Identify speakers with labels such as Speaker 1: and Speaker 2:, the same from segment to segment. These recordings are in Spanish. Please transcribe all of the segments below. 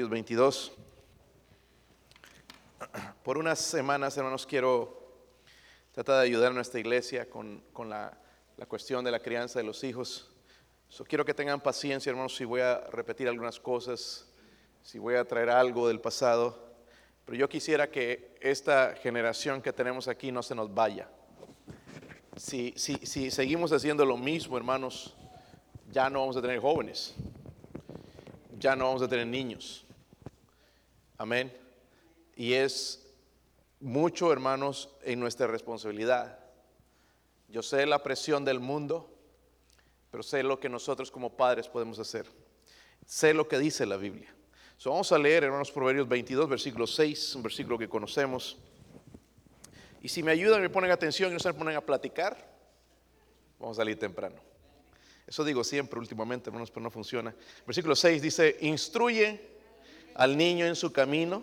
Speaker 1: Proverbios 22. Por unas semanas, hermanos, quiero tratar de ayudar a nuestra iglesia con, la, cuestión de la crianza de los hijos. quiero que tengan paciencia, hermanos, si voy a repetir algunas cosas, si voy a traer algo del pasado. Pero yo quisiera que esta generación que tenemos aquí no se nos vaya. Si, si, si seguimos haciendo lo mismo, hermanos, ya no vamos a tener jóvenes ya no vamos a tener niños. Amén. Y es mucho, hermanos, en nuestra responsabilidad. Yo sé la presión del mundo, pero sé lo que nosotros como padres podemos hacer. Sé lo que dice la Biblia. vamos a leer, hermanos, Proverbios 22, versículo 6, un versículo que conocemos. Y si me ayudan, me ponen atención y no se ponen a platicar, vamos a salir temprano. Eso digo siempre últimamente, hermanos, pero no funciona. Versículo 6 dice, instruye al niño en su camino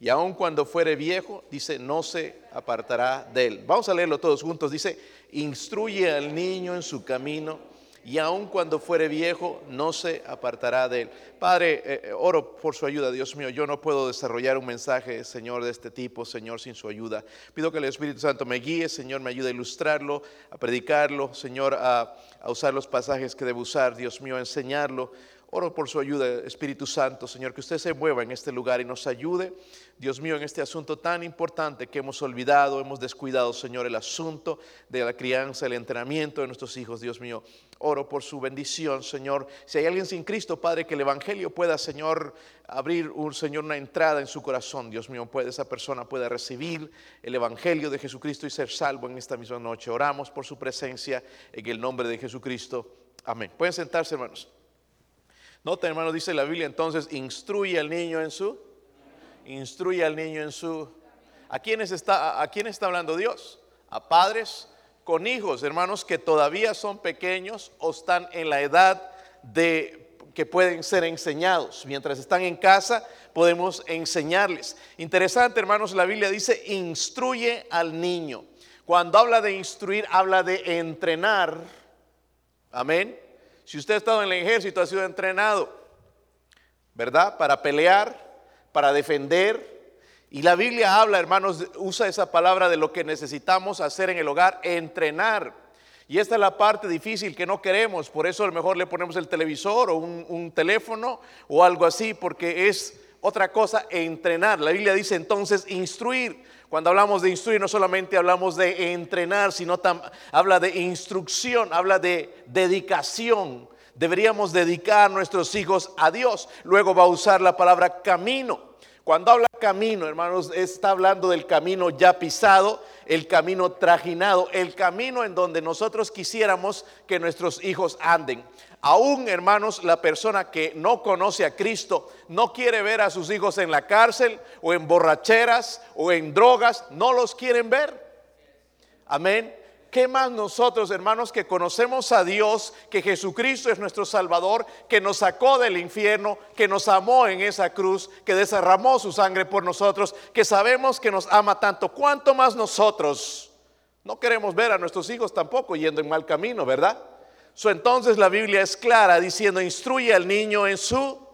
Speaker 1: y aun cuando fuere viejo, dice, no se apartará de él. Vamos a leerlo todos juntos. Dice, instruye al niño en su camino y aun cuando fuere viejo no se apartará de él. Padre, eh, eh, oro por su ayuda, Dios mío. Yo no puedo desarrollar un mensaje, Señor, de este tipo, Señor, sin su ayuda. Pido que el Espíritu Santo me guíe, Señor, me ayude a ilustrarlo, a predicarlo, Señor, a, a usar los pasajes que debo usar, Dios mío, a enseñarlo. Oro por su ayuda, Espíritu Santo, Señor, que usted se mueva en este lugar y nos ayude, Dios mío, en este asunto tan importante que hemos olvidado, hemos descuidado, Señor, el asunto de la crianza, el entrenamiento de nuestros hijos, Dios mío. Oro por su bendición, Señor. Si hay alguien sin Cristo, Padre, que el Evangelio pueda, Señor, abrir, un Señor, una entrada en su corazón, Dios mío, puede esa persona pueda recibir el Evangelio de Jesucristo y ser salvo en esta misma noche. Oramos por su presencia en el nombre de Jesucristo. Amén. Pueden sentarse, hermanos. Nota, hermano, dice la Biblia entonces, instruye al niño en su, instruye al niño en su, ¿a quiénes está, a quién está hablando Dios? A padres con hijos, hermanos, que todavía son pequeños o están en la edad de que pueden ser enseñados. Mientras están en casa, podemos enseñarles. Interesante, hermanos, la Biblia dice, instruye al niño. Cuando habla de instruir, habla de entrenar. Amén. Si usted ha estado en el ejército, ha sido entrenado, ¿verdad? Para pelear, para defender. Y la Biblia habla, hermanos, usa esa palabra de lo que necesitamos hacer en el hogar, entrenar. Y esta es la parte difícil que no queremos, por eso a lo mejor le ponemos el televisor o un, un teléfono o algo así, porque es otra cosa entrenar. La Biblia dice entonces instruir. Cuando hablamos de instruir, no solamente hablamos de entrenar, sino habla de instrucción, habla de dedicación. Deberíamos dedicar nuestros hijos a Dios. Luego va a usar la palabra camino. Cuando habla camino, hermanos, está hablando del camino ya pisado, el camino trajinado, el camino en donde nosotros quisiéramos que nuestros hijos anden. Aún, hermanos, la persona que no conoce a Cristo, no quiere ver a sus hijos en la cárcel o en borracheras o en drogas, no los quieren ver. Amén. ¿Qué más nosotros, hermanos, que conocemos a Dios, que Jesucristo es nuestro Salvador, que nos sacó del infierno, que nos amó en esa cruz, que desarramó su sangre por nosotros, que sabemos que nos ama tanto? ¿Cuánto más nosotros? No queremos ver a nuestros hijos tampoco yendo en mal camino, ¿verdad? entonces la Biblia es clara diciendo, instruye al niño en su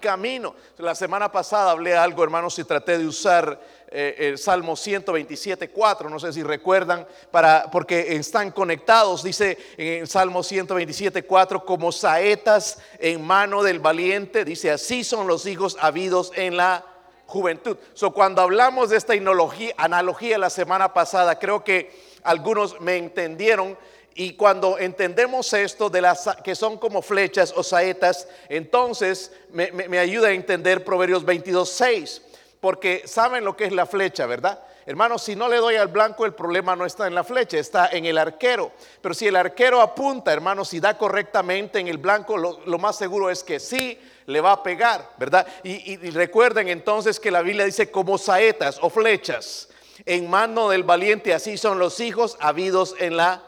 Speaker 1: camino. La semana pasada hablé algo, hermanos, y traté de usar eh, el Salmo 127, 4, no sé si recuerdan, para, porque están conectados, dice en el Salmo 127, 4, como saetas en mano del valiente, dice, así son los hijos habidos en la juventud. So, cuando hablamos de esta analogía, analogía la semana pasada, creo que algunos me entendieron y cuando entendemos esto de las que son como flechas o saetas, entonces me, ayuda a entender Proverbios 22, 6. Porque saben lo que es la flecha, ¿verdad? Hermanos, si no le doy al blanco, el problema no está en la flecha, está en el arquero. Pero si el arquero apunta, hermanos, y da correctamente en el blanco, lo, más seguro es que sí le va a pegar, ¿verdad? Y, y recuerden entonces que la Biblia dice como saetas o flechas en mano del valiente, así son los hijos habidos en la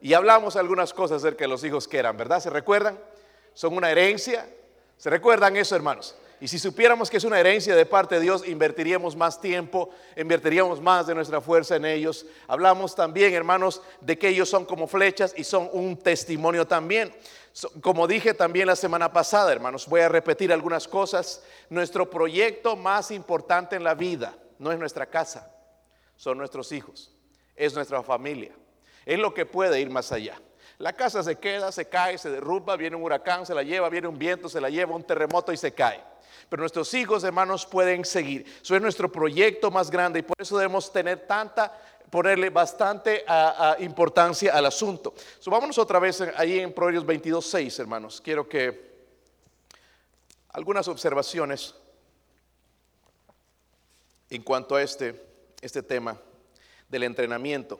Speaker 1: y hablamos algunas cosas acerca de los hijos que eran, ¿verdad? ¿Se recuerdan? Son una herencia. ¿Se recuerdan eso, hermanos? Y si supiéramos que es una herencia de parte de Dios, invertiríamos más tiempo, invertiríamos más de nuestra fuerza en ellos. Hablamos también, hermanos, de que ellos son como flechas y son un testimonio también. Como dije también la semana pasada, hermanos, voy a repetir algunas cosas. Nuestro proyecto más importante en la vida no es nuestra casa, son nuestros hijos, es nuestra familia. Es lo que puede ir más allá. La casa se queda, se cae, se derrumba, viene un huracán, se la lleva, viene un viento, se la lleva, un terremoto y se cae. Pero nuestros hijos, hermanos, pueden seguir. Eso es nuestro proyecto más grande y por eso debemos tener tanta, ponerle bastante importancia al asunto. So, vámonos otra vez ahí en Proverbios 22, 6, hermanos. Quiero que algunas observaciones en cuanto a este, este tema del entrenamiento.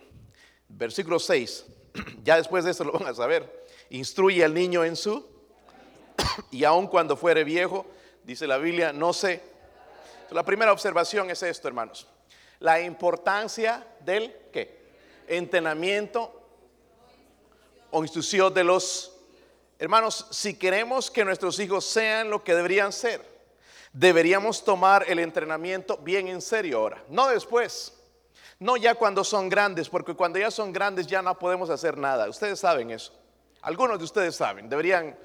Speaker 1: Versículo 6. Ya después de eso lo van a saber. Instruye al niño en su, y aun cuando fuere viejo, dice la Biblia, no sé. La primera observación es esto, hermanos. La importancia del ¿qué? entrenamiento o instrucción de los hermanos. Si queremos que nuestros hijos sean lo que deberían ser, deberíamos tomar el entrenamiento bien en serio ahora, no después. No ya cuando son grandes, porque cuando ya son grandes ya no podemos hacer nada. Ustedes saben eso. Algunos de ustedes saben. Deberían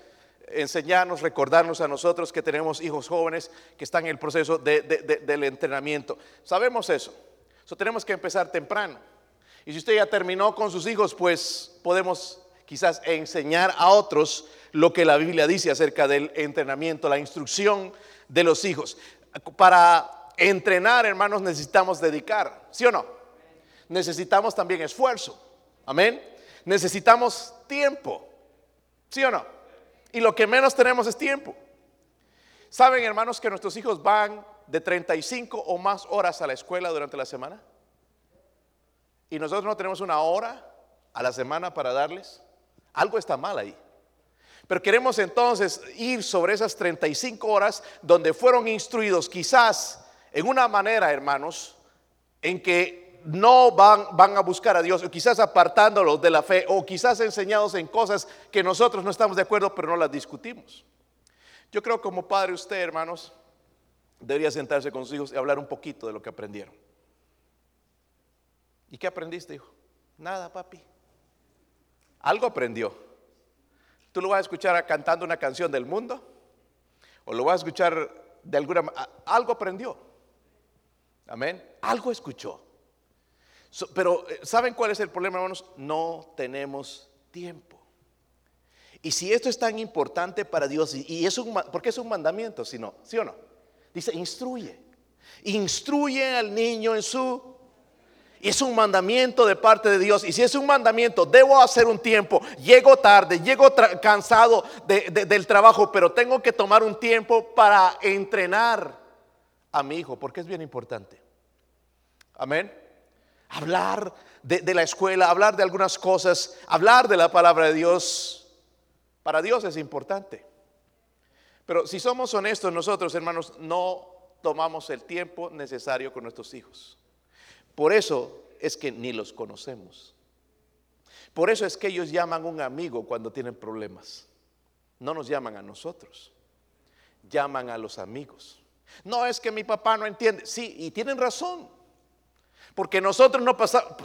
Speaker 1: enseñarnos, recordarnos a nosotros que tenemos hijos jóvenes que están en el proceso del entrenamiento. Sabemos eso. Eso tenemos que empezar temprano. Y si usted ya terminó con sus hijos, pues podemos quizás enseñar a otros lo que la Biblia dice acerca del entrenamiento, la instrucción de los hijos. Para entrenar, hermanos, necesitamos dedicar, ¿sí o no? Necesitamos también esfuerzo. Amén. Necesitamos tiempo. ¿Sí o no? Y lo que menos tenemos es tiempo. ¿Saben, hermanos, que nuestros hijos van de 35 o más horas a la escuela durante la semana? Y nosotros no tenemos una hora a la semana para darles. Algo está mal ahí. Pero queremos entonces ir sobre esas 35 horas donde fueron instruidos quizás en una manera, hermanos, en que no van, van a buscar a Dios, o quizás apartándolos de la fe, o quizás enseñados en cosas que nosotros no estamos de acuerdo, pero no las discutimos. Yo creo como padre usted, hermanos, debería sentarse con sus hijos y hablar un poquito de lo que aprendieron. ¿Y qué aprendiste, hijo? Nada, papi. Algo aprendió. ¿Tú lo vas a escuchar cantando una canción del mundo? ¿O lo vas a escuchar de alguna manera? Algo aprendió. Amén. Algo escuchó pero eh, ¿saben cuál es el problema, hermanos? No tenemos tiempo. Y si esto es tan importante para Dios, y, es un, porque es un mandamiento, si no, ¿sí o no? Dice, instruye. Instruye al niño en su... Y es un mandamiento de parte de Dios. Y si es un mandamiento, debo hacer un tiempo. Llego tarde, llego cansado del trabajo, pero tengo que tomar un tiempo para entrenar a mi hijo, porque es bien importante. Amén hablar de, la escuela, hablar de algunas cosas, hablar de la palabra de Dios, para Dios es importante. Pero si somos honestos nosotros, hermanos, no tomamos el tiempo necesario con nuestros hijos. Por eso es que ni los conocemos. Por eso es que ellos llaman a un amigo cuando tienen problemas. No nos llaman a nosotros. Llaman a los amigos. No es que mi papá no entiende. Sí, y tienen razón. Porque nosotros no pasamos,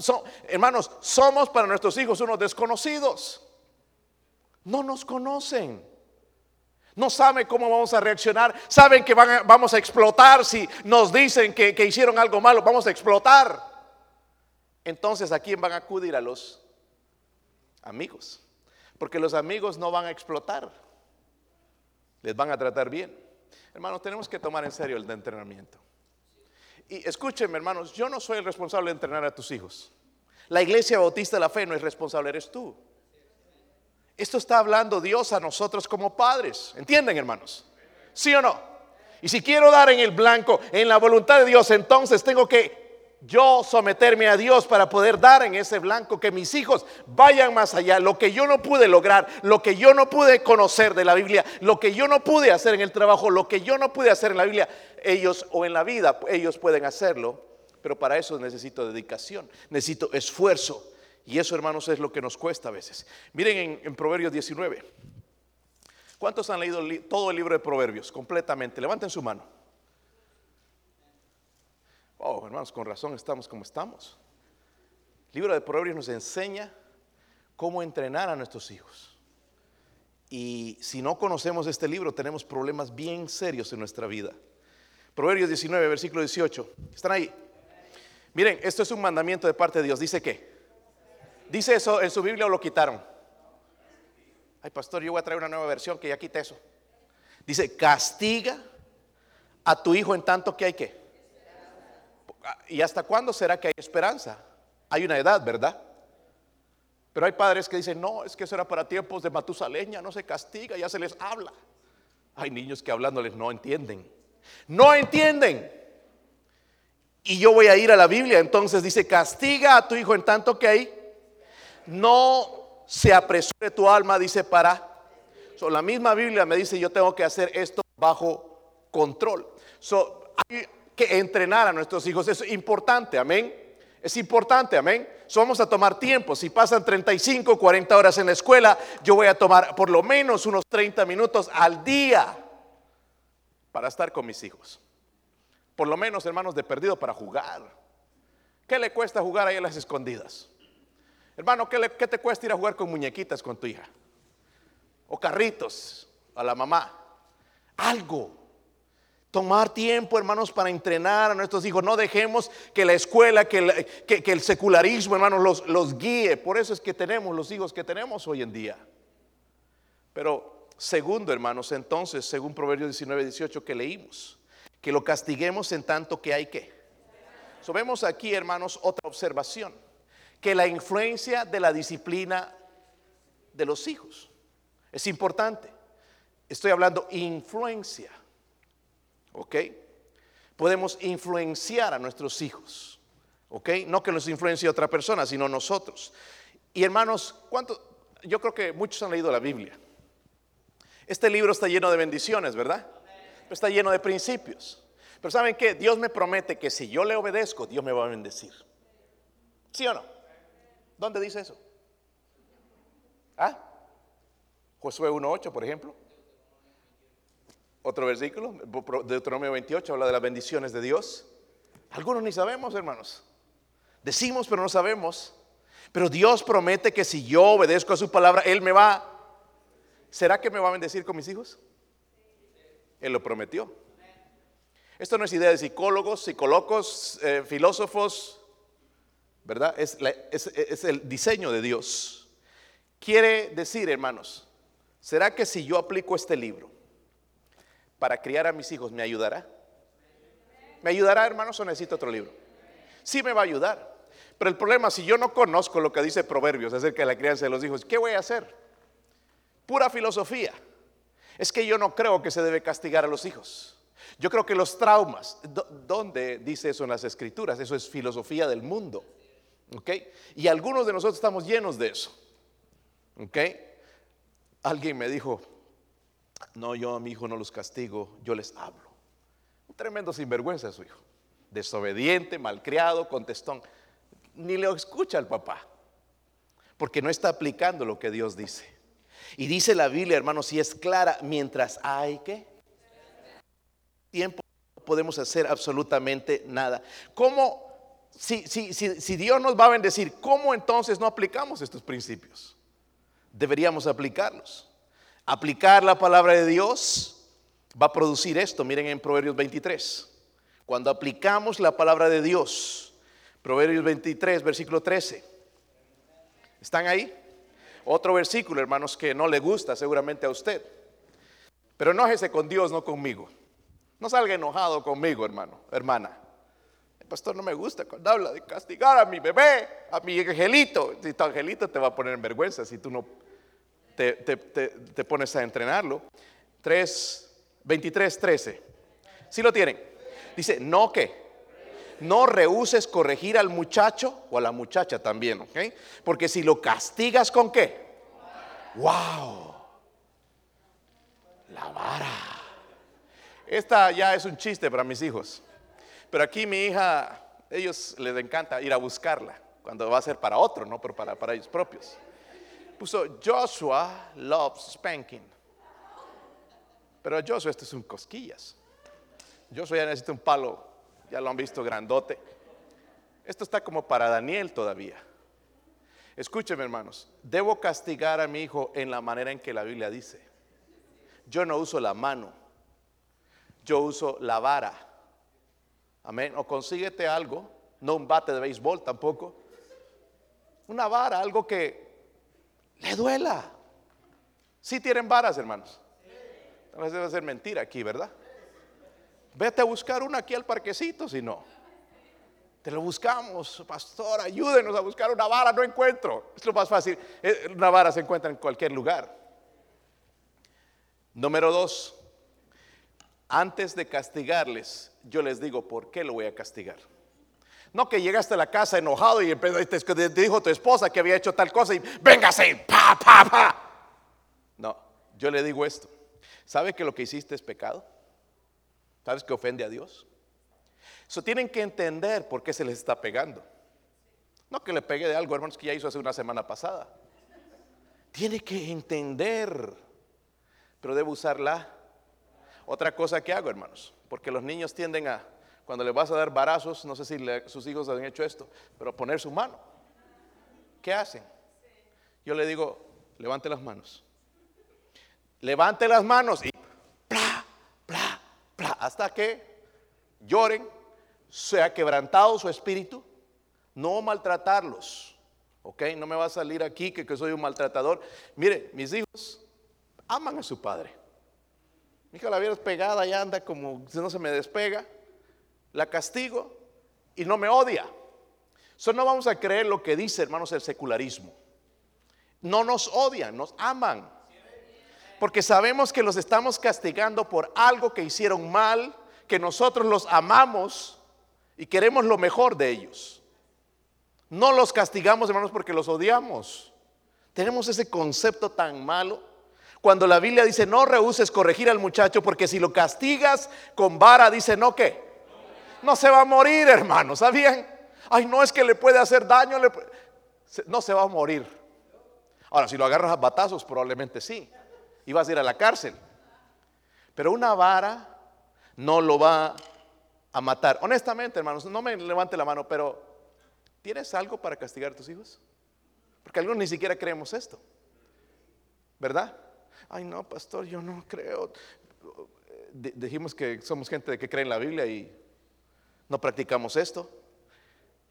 Speaker 1: hermanos, somos para nuestros hijos unos desconocidos. No nos conocen. No saben cómo vamos a reaccionar. Saben que vamos a explotar si nos dicen que, hicieron algo malo. Vamos a explotar. Entonces, ¿a quién van a acudir? A los amigos. Porque los amigos no van a explotar. Les van a tratar bien. Hermanos, tenemos que tomar en serio el entrenamiento. Y escúchenme, hermanos, yo no soy el responsable de entrenar a tus hijos. La iglesia bautista de la fe no es responsable, eres tú. Esto está hablando Dios a nosotros como padres. ¿Entienden, hermanos? ¿Sí o no? Y si quiero dar en el blanco, en la voluntad de Dios, entonces tengo que yo someterme a Dios para poder dar en ese blanco, que mis hijos vayan más allá, lo que yo no pude lograr, lo que yo no pude conocer de la Biblia, lo que yo no pude hacer en el trabajo, lo que yo no pude hacer en la Biblia, ellos o en la vida, ellos pueden hacerlo, pero para eso necesito dedicación, necesito esfuerzo. Y eso, hermanos, es lo que nos cuesta a veces. Miren en, Proverbios 19. ¿Cuántos han leído todo el libro de Proverbios completamente? Levanten su mano. Oh, hermanos, con razón estamos como estamos. El libro de Proverbios nos enseña cómo entrenar a nuestros hijos. Y si no conocemos este libro, tenemos problemas bien serios en nuestra vida. Proverbios 19, versículo 18. ¿Están ahí? Miren, esto es un mandamiento de parte de Dios. ¿Dice qué? ¿Dice eso en su Biblia o lo quitaron? Ay, pastor, yo voy a traer una nueva versión que ya quite eso. Dice, castiga a tu hijo en tanto que hay que. ¿Y hasta cuándo será que hay esperanza? Hay una edad, ¿verdad? Pero hay padres que dicen, no, es que eso era para tiempos de Matusaleña, no se castiga, ya se les habla. Hay niños que hablándoles no entienden. No entienden. Y yo voy a ir a la Biblia, entonces dice, castiga a tu hijo en tanto que hay. No se apresure tu alma, dice, para. la misma Biblia me dice, yo tengo que hacer esto bajo control. So, hay que entrenar a nuestros hijos, es importante, amén. Es importante, amén. vamos a tomar tiempo. Si pasan 35, 40 horas en la escuela, yo voy a tomar por lo menos unos 30 minutos al día para estar con mis hijos. Por lo menos, hermanos, de perdido para jugar. ¿Qué le cuesta jugar ahí en las escondidas? Hermano, ¿qué, ¿qué te cuesta ir a jugar con muñequitas con tu hija? O carritos a la mamá. Algo. Tomar tiempo, hermanos, para entrenar a nuestros hijos. No dejemos que la escuela, que, el secularismo, hermanos, los guíe. Por eso es que tenemos los hijos que tenemos hoy en día. Pero segundo, hermanos, entonces, según Proverbios 19, 18 que leímos, que lo castiguemos en tanto que hay que. So, vemos aquí, hermanos, otra observación, que la influencia de la disciplina de los hijos es importante. Estoy hablando influencia. ¿Ok? Podemos influenciar a nuestros hijos. ¿Ok? No que nos influencie otra persona, sino nosotros. Y hermanos, ¿cuánto? Yo creo que muchos han leído la Biblia. Este libro está lleno de bendiciones, ¿verdad? Está lleno de principios. Pero ¿saben qué? Dios me promete que si yo le obedezco, Dios me va a bendecir. ¿Sí o no? ¿Dónde dice eso? ¿Ah? Josué 1.8, por ejemplo. Otro versículo, Deuteronomio 28, habla de las bendiciones de Dios. Algunos ni sabemos, hermanos. Decimos, pero no sabemos. Pero Dios promete que si yo obedezco a su palabra, Él me va. ¿Será que me va a bendecir con mis hijos? Él lo prometió. Esto no es idea de psicólogos, psicólogos, eh, filósofos, ¿verdad? Es, el diseño de Dios. Quiere decir, hermanos, ¿será que si yo aplico este libro, para criar a mis hijos, ¿me ayudará? ¿Me ayudará, hermanos, o necesito otro libro? Sí me va a ayudar. Pero el problema, si yo no conozco lo que dice Proverbios acerca de la crianza de los hijos, ¿qué voy a hacer? Pura filosofía. Es que yo no creo que se debe castigar a los hijos. Yo creo que los traumas, ¿dónde dice eso en las escrituras? Eso es filosofía del mundo. ¿Ok? Y algunos de nosotros estamos llenos de eso. ¿Ok? Alguien me dijo, no, yo a mi hijo no los castigo, yo les hablo. Tremendo sinvergüenza su hijo. Desobediente, malcriado, contestón. Ni le escucha al papá. Porque no está aplicando lo que Dios dice. Y dice la Biblia, hermanos, si es clara, mientras hay que tiempo no podemos hacer absolutamente nada. ¿Cómo, si, si, si Dios nos va a bendecir, cómo entonces no aplicamos estos principios? Deberíamos aplicarlos. Aplicar la palabra de Dios va a producir esto. Miren en Proverbios 23. Cuando aplicamos la palabra de Dios, Proverbios 23, versículo 13. ¿Están ahí? Otro versículo, hermanos, que no le gusta seguramente a usted. Pero enójese con Dios, no conmigo. No salga enojado conmigo, hermano, hermana. El pastor no me gusta cuando habla de castigar a mi bebé, a mi angelito. Si tu angelito te va a poner en vergüenza si tú no te, pones a entrenarlo. 3, 23, 13. Si lo tienen? Dice, no que. No rehuses corregir al muchacho o a la muchacha también, ¿ok? Porque si lo castigas con qué? ¡Wow! La vara. Esta ya es un chiste para mis hijos. Pero aquí mi hija, ellos les encanta ir a buscarla cuando va a ser para otro, no, pero para, para ellos propios puso Joshua loves spanking. Pero soy, esto es un cosquillas. Soy ya necesito un palo, ya lo han visto grandote. Esto está como para Daniel todavía. Escúcheme hermanos, debo castigar a mi hijo en la manera en que la Biblia dice. Yo no uso la mano, yo uso la vara. Amén. O consíguete algo, no un bate de béisbol tampoco. Una vara, algo que le duela. Si tienen varas, hermanos. Tal vez debe ser mentira aquí, ¿verdad? Vete a buscar una aquí al parquecito, si no. Te lo buscamos, pastor, ayúdenos a buscar una vara, no encuentro. Es lo más fácil. Eh, una vara se encuentra en cualquier lugar. Número dos, antes de castigarles, yo les digo, ¿por qué lo voy a castigar? No que llegaste a la casa enojado y te dijo tu esposa que había hecho tal cosa y véngase, pa, pa, pa. No, yo le digo esto. ¿Sabe que lo que hiciste es pecado? ¿Sabes que ofende a Dios? Eso tienen que entender por qué se les está pegando. No que le pegue de algo, hermanos, que ya hizo hace una semana pasada. Tiene que entender, pero debe usarla. Otra cosa que hago, hermanos, porque los niños tienden a, cuando les vas a dar barazos, no sé si sus hijos han hecho esto, pero poner su mano. ¿Qué hacen? Yo le digo, levante las manos. Levante las manos y hasta que lloren, sea quebrantado su espíritu, no maltratarlos. ¿Ok? No me va a salir aquí que, que soy un maltratador. Mire, mis hijos aman a su padre. Mi hija la vieras pegada y anda como si no se me despega. La castigo y no me odia. Eso no vamos a creer lo que dice, hermanos, el secularismo. No nos odian, nos aman porque sabemos que los estamos castigando por algo que hicieron mal, que nosotros los amamos y queremos lo mejor de ellos. No los castigamos, hermanos, porque los odiamos. Tenemos ese concepto tan malo. Cuando la Biblia dice, no rehuses corregir al muchacho, porque si lo castigas con vara, dice, no, ¿qué? No se va a morir, hermano, ¿sabían? Ay, no es que le puede hacer daño, no se va a morir. Ahora, si lo agarras a batazos, probablemente sí ibas a ir a la cárcel. Pero una vara no lo va a matar. Honestamente, hermanos, no me levante la mano, pero ¿tienes algo para castigar a tus hijos? Porque algunos ni siquiera creemos esto. ¿Verdad? Ay, no, pastor, yo no creo. dijimos que somos gente que cree en la Biblia y no practicamos esto.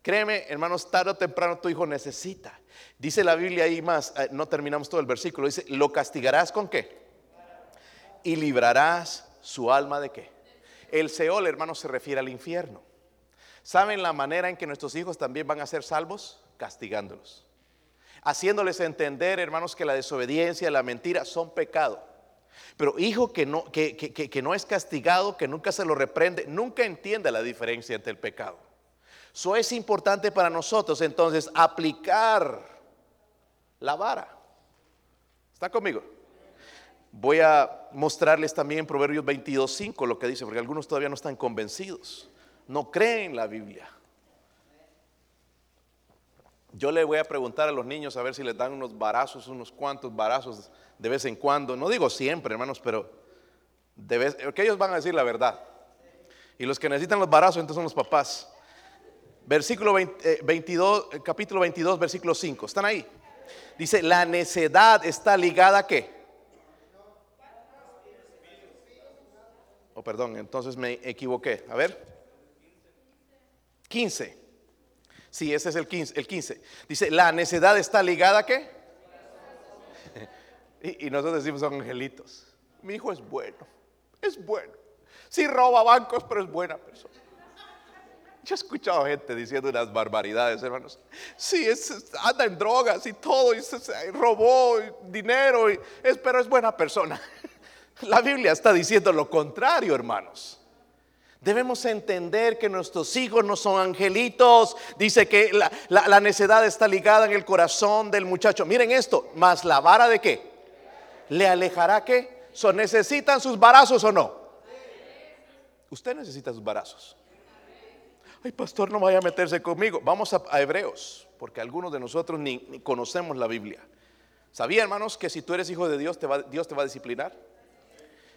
Speaker 1: Créeme, hermanos, tarde o temprano tu hijo necesita. Dice la Biblia ahí más, eh, no terminamos todo el versículo, dice, ¿lo castigarás con qué? Y librarás su alma de qué? El Seol, hermanos, se refiere al infierno. ¿Saben la manera en que nuestros hijos también van a ser salvos? Castigándolos. Haciéndoles entender, hermanos, que la desobediencia, la mentira son pecado. Pero hijo que no, que, que no es castigado, que nunca se lo reprende, nunca entiende la diferencia entre el pecado. Eso es importante para nosotros entonces aplicar la vara. ¿Está conmigo? Voy a mostrarles también Proverbios 22.5 lo que dice, porque algunos todavía no están convencidos, no creen la Biblia. Yo le voy a preguntar a los niños a ver si les dan unos barazos, unos cuantos barazos de vez en cuando. No digo siempre, hermanos, pero de vez, que ellos van a decir la verdad. Y los que necesitan los barazos entonces son los papás versículo 22, eh, eh, capítulo 22, versículo 5. ¿Están ahí? Dice, la necedad está ligada a qué? Oh, perdón, entonces me equivoqué. A ver. 15. Sí, ese es el 15, el 15. Dice, la necedad está ligada a qué? y, y nosotros decimos, son angelitos. Mi hijo es bueno, es bueno. Sí roba bancos, pero es buena persona. Yo he escuchado gente diciendo unas barbaridades, hermanos. Sí, anda en drogas y todo, y, robó dinero, pero es buena persona. La Biblia está diciendo lo contrario, hermanos. Debemos entender que nuestros hijos no son angelitos. Dice que la, la, necedad está ligada en el corazón del muchacho. Miren esto, más la vara de qué? ¿Le alejará qué? ¿So ¿Necesitan sus barazos o no? Usted necesita sus barazos ay pastor, no vaya a meterse conmigo. Vamos a, Hebreos, porque algunos de nosotros ni, conocemos la Biblia. ¿Sabía, hermanos, que si tú eres hijo de Dios, te va, Dios te va a disciplinar?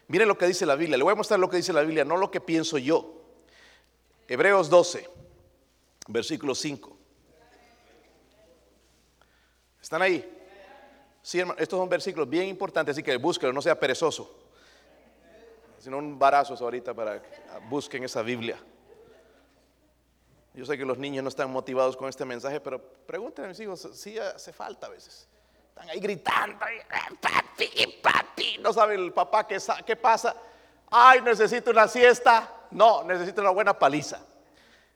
Speaker 1: Miren lo que dice la Biblia. Le voy a mostrar lo que dice la Biblia, no lo que pienso yo. Hebreos 12, versículo 5. ¿Están ahí? Sí, hermano, estos son versículos bien importantes, así que búsquenlo, no sea perezoso. Sino un barazo ahorita para que busquen esa Biblia. Yo sé que los niños no están motivados con este mensaje, pero pregúntenle a mis hijos, sí hace falta a veces. Están ahí gritando, papi, papi. No sabe el papá qué, pasa. Ay, necesito una siesta. No, necesito una buena paliza.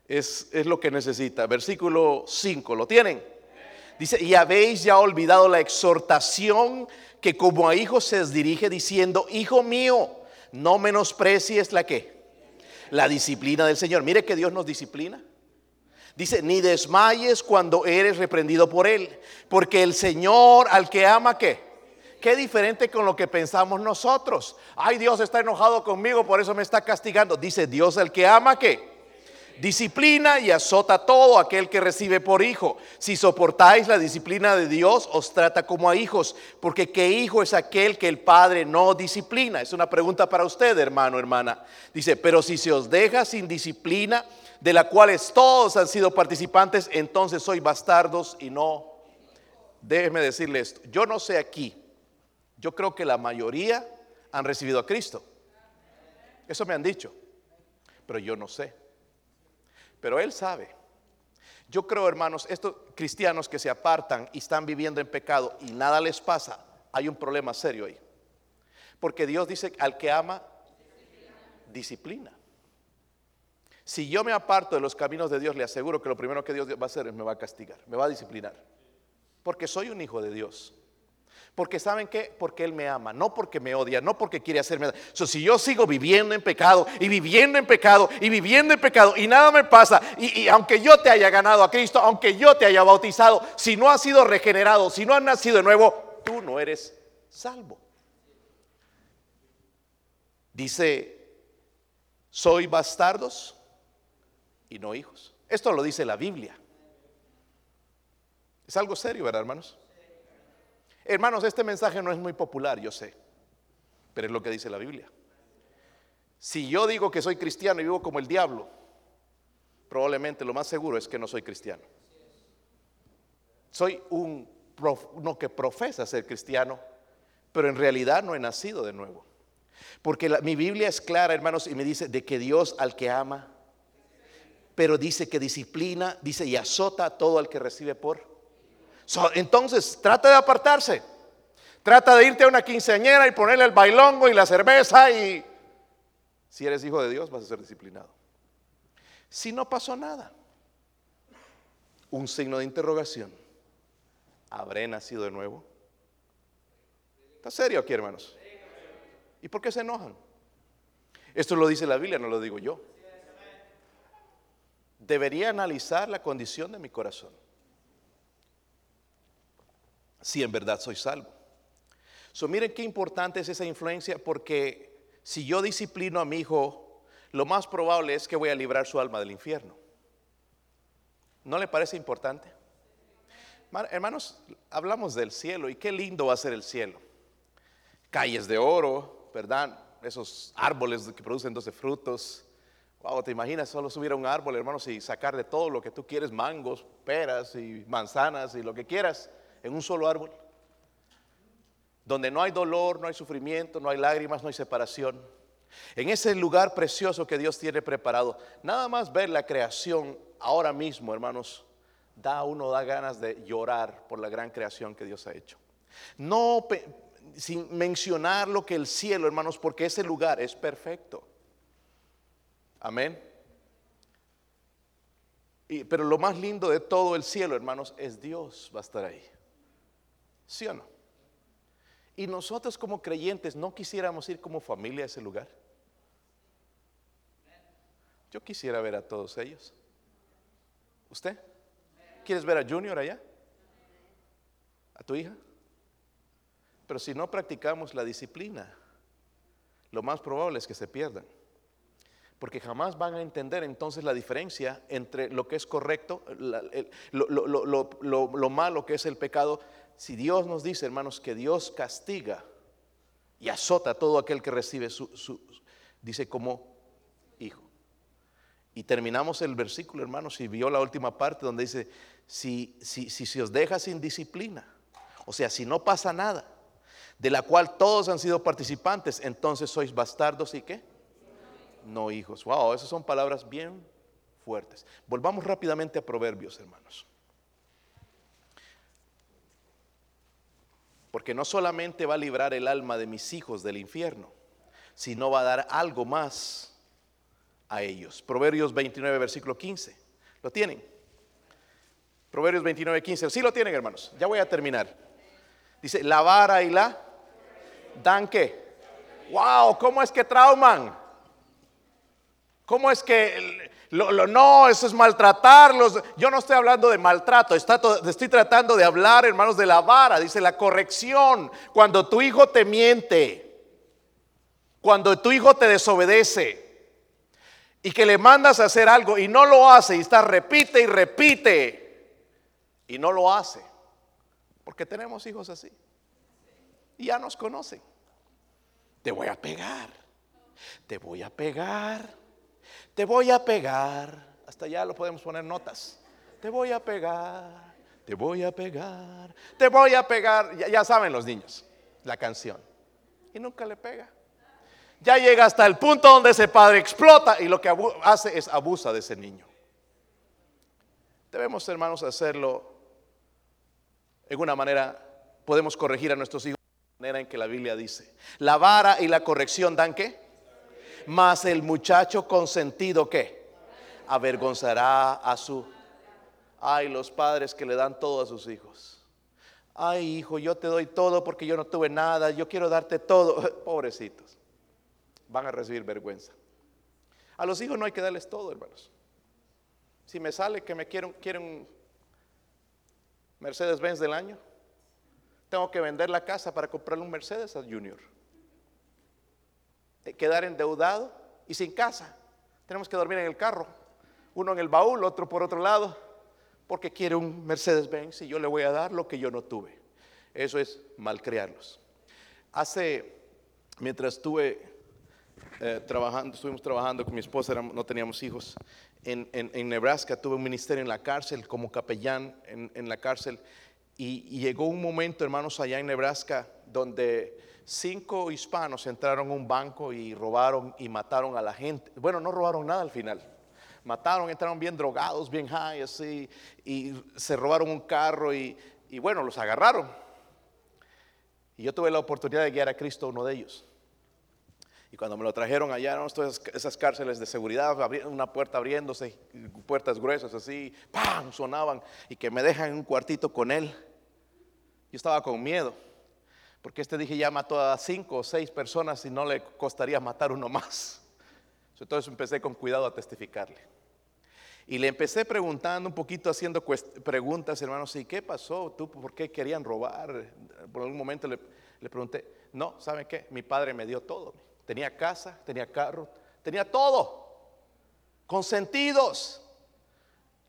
Speaker 1: Es, lo que necesita. Versículo 5, ¿lo tienen? Dice, y habéis ya olvidado la exhortación que como a hijos se les dirige diciendo, hijo mío, no menosprecies la que, la disciplina del Señor. Mire que Dios nos disciplina. Dice, ni desmayes cuando eres reprendido por Él, porque el Señor al que ama, ¿qué? Qué diferente con lo que pensamos nosotros. Ay, Dios está enojado conmigo, por eso me está castigando. Dice, Dios al que ama, ¿qué? Disciplina y azota todo aquel que recibe por hijo. Si soportáis la disciplina de Dios, os trata como a hijos, porque ¿qué hijo es aquel que el Padre no disciplina? Es una pregunta para usted, hermano, hermana. Dice, pero si se os deja sin disciplina, de la cuales todos han sido participantes, entonces soy bastardos y no. Déjeme decirle esto, yo no sé aquí, yo creo que la mayoría han recibido a Cristo. Eso me han dicho, pero yo no sé. Pero Él sabe. Yo creo, hermanos, estos cristianos que se apartan y están viviendo en pecado y nada les pasa, hay un problema serio ahí. Porque Dios dice, al que ama, disciplina. Si yo me aparto de los caminos de Dios, le aseguro que lo primero que Dios va a hacer es me va a castigar, me va a disciplinar. Porque soy un hijo de Dios. Porque saben qué? Porque Él me ama, no porque me odia, no porque quiere hacerme. So, si yo sigo viviendo en pecado y viviendo en pecado y viviendo en pecado y nada me pasa, y, y, aunque yo te haya ganado a Cristo, aunque yo te haya bautizado, si no has sido regenerado, si no has nacido de nuevo, tú no eres salvo. Dice, soy bastardos y no hijos. Esto lo dice la Biblia. Es algo serio, ¿verdad, hermanos? Hermanos, este mensaje no es muy popular, yo sé, pero es lo que dice la Biblia. Si yo digo que soy cristiano y vivo como el diablo, probablemente lo más seguro es que no soy cristiano. Soy un, que profesa ser cristiano, pero en realidad no he nacido de nuevo. Porque mi Biblia es clara, hermanos, y me dice de que Dios al que ama, pero dice que disciplina, dice y azota a todo el que recibe por. Entonces, trata de apartarse. Trata de irte a una quinceañera y ponerle el bailongo y la cerveza y si eres hijo de Dios vas a ser disciplinado. Si no pasó nada, un signo de interrogación. ¿Habré nacido de nuevo? ¿Está serio aquí, hermanos? ¿Y por qué se enojan? Esto lo dice la Biblia, no lo digo yo debería analizar la condición de mi corazón. Si en verdad soy salvo. So, miren qué importante es esa influencia porque si yo disciplino a mi hijo, lo más probable es que voy a librar su alma del infierno. ¿No le parece importante? Hermanos, hablamos del cielo y qué lindo va a ser el cielo. Calles de oro, ¿verdad? Esos árboles que producen 12 frutos, Wow, te imaginas solo subir a un árbol, hermanos, y sacar de todo lo que tú quieres, mangos, peras y manzanas y lo que quieras, en un solo árbol. Donde no hay dolor, no hay sufrimiento, no hay lágrimas, no hay separación. En ese lugar precioso que Dios tiene preparado, nada más ver la creación ahora mismo, hermanos, da uno da ganas de llorar por la gran creación que Dios ha hecho. No sin mencionar lo que el cielo, hermanos, porque ese lugar es perfecto. Amén. Y, pero lo más lindo de todo el cielo, hermanos, es Dios va a estar ahí. ¿Sí o no? Y nosotros como creyentes no quisiéramos ir como familia a ese lugar. Yo quisiera ver a todos ellos. ¿Usted? ¿Quieres ver a Junior allá? ¿A tu hija? Pero si no practicamos la disciplina, lo más probable es que se pierdan porque jamás van a entender entonces la diferencia entre lo que es correcto, lo, malo que es el pecado. Si Dios nos dice, hermanos, que Dios castiga y azota a todo aquel que recibe su, dice como hijo. Y terminamos el versículo, hermanos, y vio la última parte donde dice, si, si, si se os deja sin disciplina, o sea, si no pasa nada, de la cual todos han sido participantes, entonces sois bastardos y qué? No hijos. Wow, esas son palabras bien fuertes. Volvamos rápidamente a Proverbios, hermanos. Porque no solamente va a librar el alma de mis hijos del infierno, sino va a dar algo más a ellos. Proverbios 29, versículo 15. ¿Lo tienen? Proverbios 29, 15. Sí lo tienen, hermanos. Ya voy a terminar. Dice, la vara y la dan qué. Wow, ¿cómo es que trauman? ¿Cómo es que no, eso es maltratarlos? Yo no estoy hablando de maltrato, estoy tratando de hablar, hermanos, de la vara. Dice la corrección. Cuando tu hijo te miente, cuando tu hijo te desobedece, y que le mandas a hacer algo y no lo hace y está repite y repite y no lo hace. Porque tenemos hijos así. Y ya nos conocen. Te voy a pegar. Te voy a pegar. Te voy a pegar. Hasta ya lo podemos poner notas. Te voy a pegar. Te voy a pegar. Te voy a pegar. Ya, ya saben los niños la canción. Y nunca le pega ya llega hasta el punto donde ese padre explota y lo que hace es abusa de ese niño. Debemos, hermanos, hacerlo en una manera, podemos corregir a nuestros hijos de la manera en que la Biblia dice. La vara y la corrección dan qué? Mas el muchacho consentido qué? Avergonzará a su... Ay, los padres que le dan todo a sus hijos. Ay, hijo, yo te doy todo porque yo no tuve nada, yo quiero darte todo. Pobrecitos van a recibir vergüenza. A los hijos no hay que darles todo, hermanos. Si me sale que me quieren, quieren Mercedes-Benz del año, tengo que vender la casa para comprarle un Mercedes a Junior. Eh, quedar endeudado y sin casa. Tenemos que dormir en el carro. Uno en el baúl, otro por otro lado, porque quiere un Mercedes-Benz y yo le voy a dar lo que yo no tuve. Eso es malcriarlos. Hace, mientras estuve eh, trabajando, estuvimos trabajando con mi esposa, no teníamos hijos. En, Nebraska tuve un ministerio en la cárcel como capellán en, en la cárcel y, llegó un momento, hermanos, allá en Nebraska donde cinco hispanos entraron a un banco y robaron y mataron a la gente. Bueno, no robaron nada al final. Mataron, entraron bien drogados, bien high, así, y se robaron un carro y, bueno, los agarraron. Y yo tuve la oportunidad de guiar a Cristo a uno de ellos. Y cuando me lo trajeron allá, ¿no? todas esas cárceles de seguridad, una puerta abriéndose, puertas gruesas así, ¡pam! sonaban y que me dejan en un cuartito con él. Yo estaba con miedo, porque este dije ya mató a cinco o seis personas y no le costaría matar uno más. Entonces empecé con cuidado a testificarle. Y le empecé preguntando un poquito, haciendo preguntas, hermanos, ¿y qué pasó? ¿Tú por qué querían robar? Por algún momento le, le pregunté, no, ¿saben qué? Mi padre me dio todo. Tenía casa, tenía carro, tenía todo. Consentidos.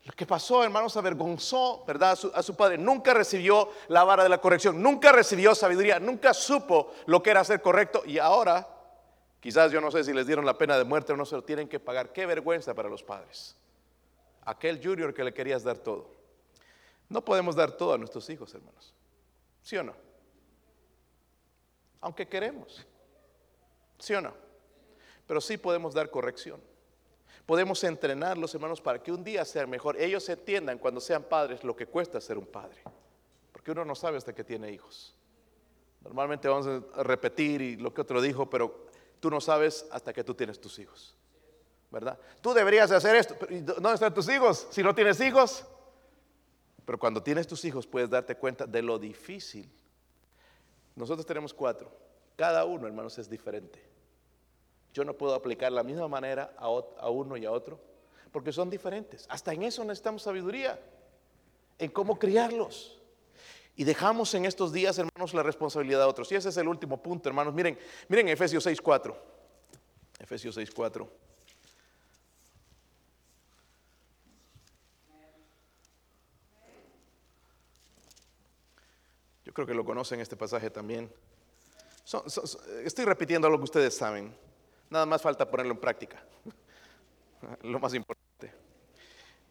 Speaker 1: Lo que pasó, hermanos, avergonzó, ¿verdad? A su, padre. Nunca recibió la vara de la corrección, nunca recibió sabiduría, nunca supo lo que era ser correcto. Y ahora, quizás yo no sé si les dieron la pena de muerte o no se lo tienen que pagar. Qué vergüenza para los padres. Aquel junior que le querías dar todo. No podemos dar todo a nuestros hijos, hermanos. ¿Sí o no? Aunque queremos. ¿Sí o no? Pero sí podemos dar corrección. Podemos entrenarlos, hermanos, para que un día sea mejor. Ellos entiendan cuando sean padres lo que cuesta ser un padre. Porque uno no sabe hasta que tiene hijos. Normalmente vamos a repetir y lo que otro dijo, pero tú no sabes hasta que tú tienes tus hijos. ¿Verdad? Tú deberías hacer esto. ¿Dónde están tus hijos? Si no tienes hijos. Pero cuando tienes tus hijos puedes darte cuenta de lo difícil. Nosotros tenemos cuatro. Cada uno, hermanos, es diferente. Yo no puedo aplicar la misma manera a, uno y a otro, porque son diferentes. Hasta en eso necesitamos sabiduría, en cómo criarlos. Y dejamos en estos días, hermanos, la responsabilidad de otros. Y ese es el último punto, hermanos. Miren, miren Efesios 6.4. Efesios 6.4. Yo creo que lo conocen este pasaje también. estoy repitiendo lo que ustedes saben. Nada más falta ponerlo en práctica. Lo más importante.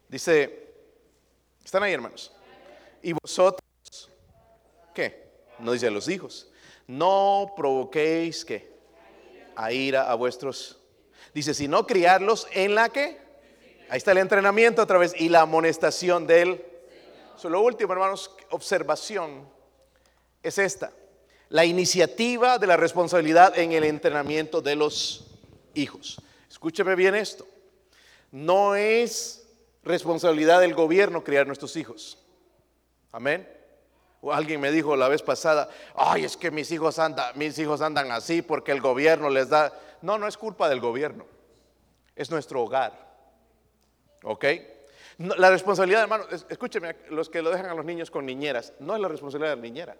Speaker 1: Dice, ¿están ahí hermanos? Y vosotros, ¿qué? No dice a los hijos. No provoquéis que a ira a vuestros. Dice, si no criarlos en la que. Ahí está el entrenamiento otra vez y la amonestación del. So, lo último, hermanos, observación es esta. La iniciativa de la responsabilidad en el entrenamiento de los hijos. Escúcheme bien esto. No es responsabilidad del gobierno criar nuestros hijos. Amén. Alguien me dijo la vez pasada, ay, es que mis hijos, andan, mis hijos andan así porque el gobierno les da... No, no es culpa del gobierno, es nuestro hogar. ¿Ok? la responsabilidad, hermano, escúcheme, los que lo dejan a los niños con niñeras, no es la responsabilidad de la niñera.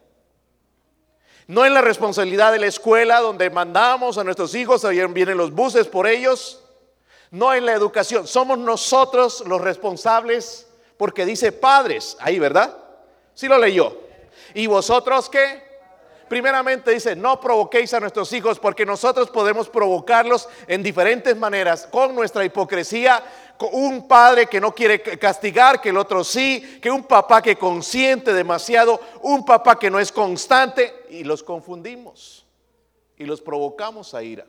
Speaker 1: No es la responsabilidad de la escuela donde mandamos a nuestros hijos, ahí vienen los buses por ellos. No es la educación, somos nosotros los responsables porque dice padres, ahí, ¿verdad? Sí lo leyó. ¿Y vosotros qué? Primeramente dice, no provoquéis a nuestros hijos porque nosotros podemos provocarlos en diferentes maneras, con nuestra hipocresía, con un padre que no quiere castigar, que el otro sí, que un papá que consiente demasiado, un papá que no es constante y los confundimos y los provocamos a ira.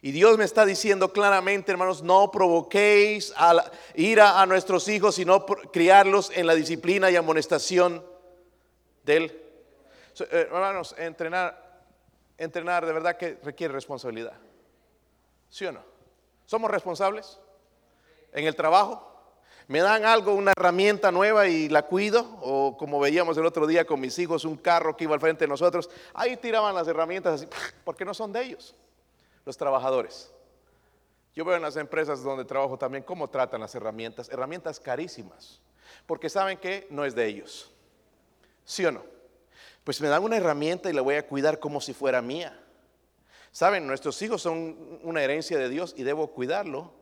Speaker 1: Y Dios me está diciendo claramente, hermanos, no provoquéis a ira a nuestros hijos, sino criarlos en la disciplina y amonestación del... Eh, hermanos, entrenar, entrenar de verdad que requiere responsabilidad. ¿Sí o no? ¿Somos responsables? En el trabajo. Me dan algo, una herramienta nueva y la cuido. O como veíamos el otro día con mis hijos, un carro que iba al frente de nosotros. Ahí tiraban las herramientas así, porque no son de ellos, los trabajadores. Yo veo en las empresas donde trabajo también cómo tratan las herramientas. Herramientas carísimas. Porque saben que no es de ellos. ¿Sí o no? Pues me dan una herramienta y la voy a cuidar como si fuera mía. Saben, nuestros hijos son una herencia de Dios y debo cuidarlo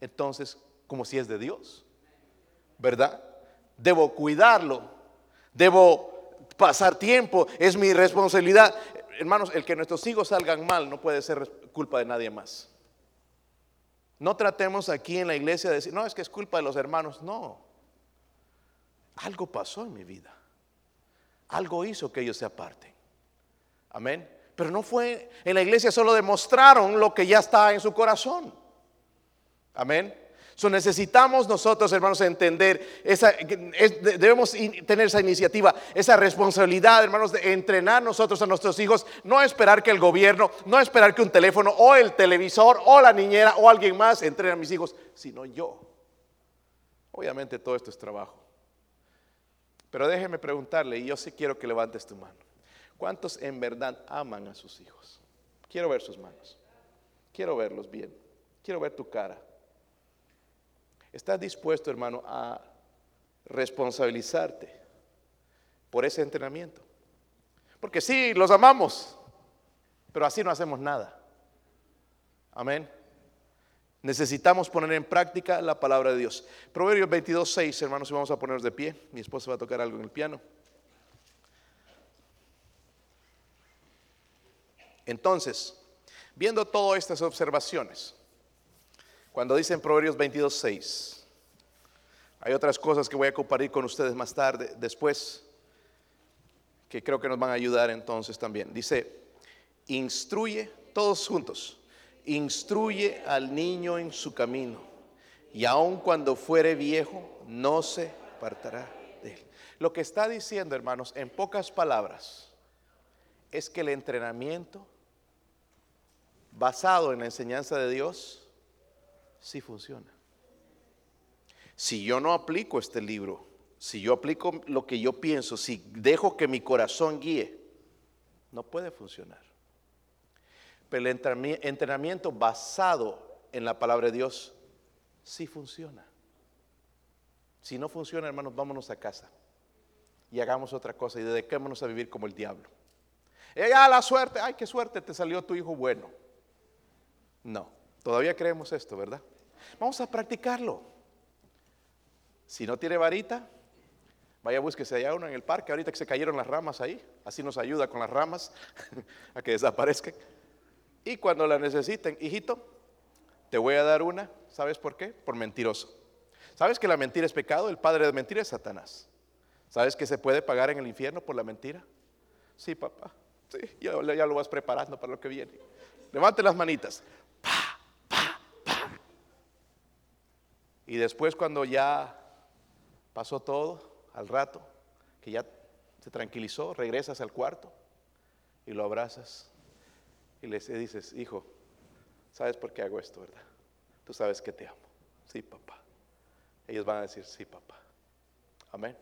Speaker 1: entonces como si es de Dios. ¿Verdad? Debo cuidarlo. Debo pasar tiempo. Es mi responsabilidad. Hermanos, el que nuestros hijos salgan mal no puede ser culpa de nadie más. No tratemos aquí en la iglesia de decir, no, es que es culpa de los hermanos. No. Algo pasó en mi vida algo hizo que ellos se aparten. Amén. Pero no fue, en la iglesia solo demostraron lo que ya está en su corazón. Amén. So necesitamos nosotros, hermanos, entender, esa, debemos tener esa iniciativa, esa responsabilidad, hermanos, de entrenar nosotros a nuestros hijos, no esperar que el gobierno, no esperar que un teléfono o el televisor o la niñera o alguien más entrene a mis hijos, sino yo. Obviamente todo esto es trabajo. Pero déjeme preguntarle, y yo sí quiero que levantes tu mano. ¿Cuántos en verdad aman a sus hijos? Quiero ver sus manos. Quiero verlos bien. Quiero ver tu cara. ¿Estás dispuesto, hermano, a responsabilizarte por ese entrenamiento? Porque sí, los amamos, pero así no hacemos nada. Amén. Necesitamos poner en práctica la palabra de Dios. Proverbios 22, 6, hermanos, y vamos a ponernos de pie. Mi esposa va a tocar algo en el piano. Entonces, viendo todas estas observaciones, cuando dicen Proverbios 22, 6, hay otras cosas que voy a compartir con ustedes más tarde, después, que creo que nos van a ayudar entonces también. Dice, instruye todos juntos instruye al niño en su camino, y aun cuando fuere viejo, no se apartará de él. Lo que está diciendo, hermanos, en pocas palabras, es que el entrenamiento basado en la enseñanza de Dios sí funciona. Si yo no aplico este libro, si yo aplico lo que yo pienso, si dejo que mi corazón guíe, no puede funcionar. Pero el entrenamiento basado en la palabra de Dios sí funciona. Si no funciona, hermanos, vámonos a casa y hagamos otra cosa y dediquémonos a vivir como el diablo. Ya la suerte, ay, qué suerte, te salió tu hijo bueno. No, todavía creemos esto, ¿verdad? Vamos a practicarlo. Si no tiene varita, Vaya, búsquese allá uno en el parque, ahorita que se cayeron las ramas ahí, así nos ayuda con las ramas a que desaparezcan. Y cuando la necesiten, hijito, te voy a dar una, ¿sabes por qué? Por mentiroso. ¿Sabes que la mentira es pecado? El padre de mentira es Satanás. ¿Sabes que se puede pagar en el infierno por la mentira? Sí, papá. Sí, ya, ya lo vas preparando para lo que viene. Levante las manitas. Pa, pa, pa. Y después cuando ya pasó todo, al rato, que ya se tranquilizó, regresas al cuarto y lo abrazas y le dices, hijo, ¿sabes por qué hago esto, verdad? Tú sabes que te amo. Sí, papá. Ellos van a decir, sí, papá. Amén.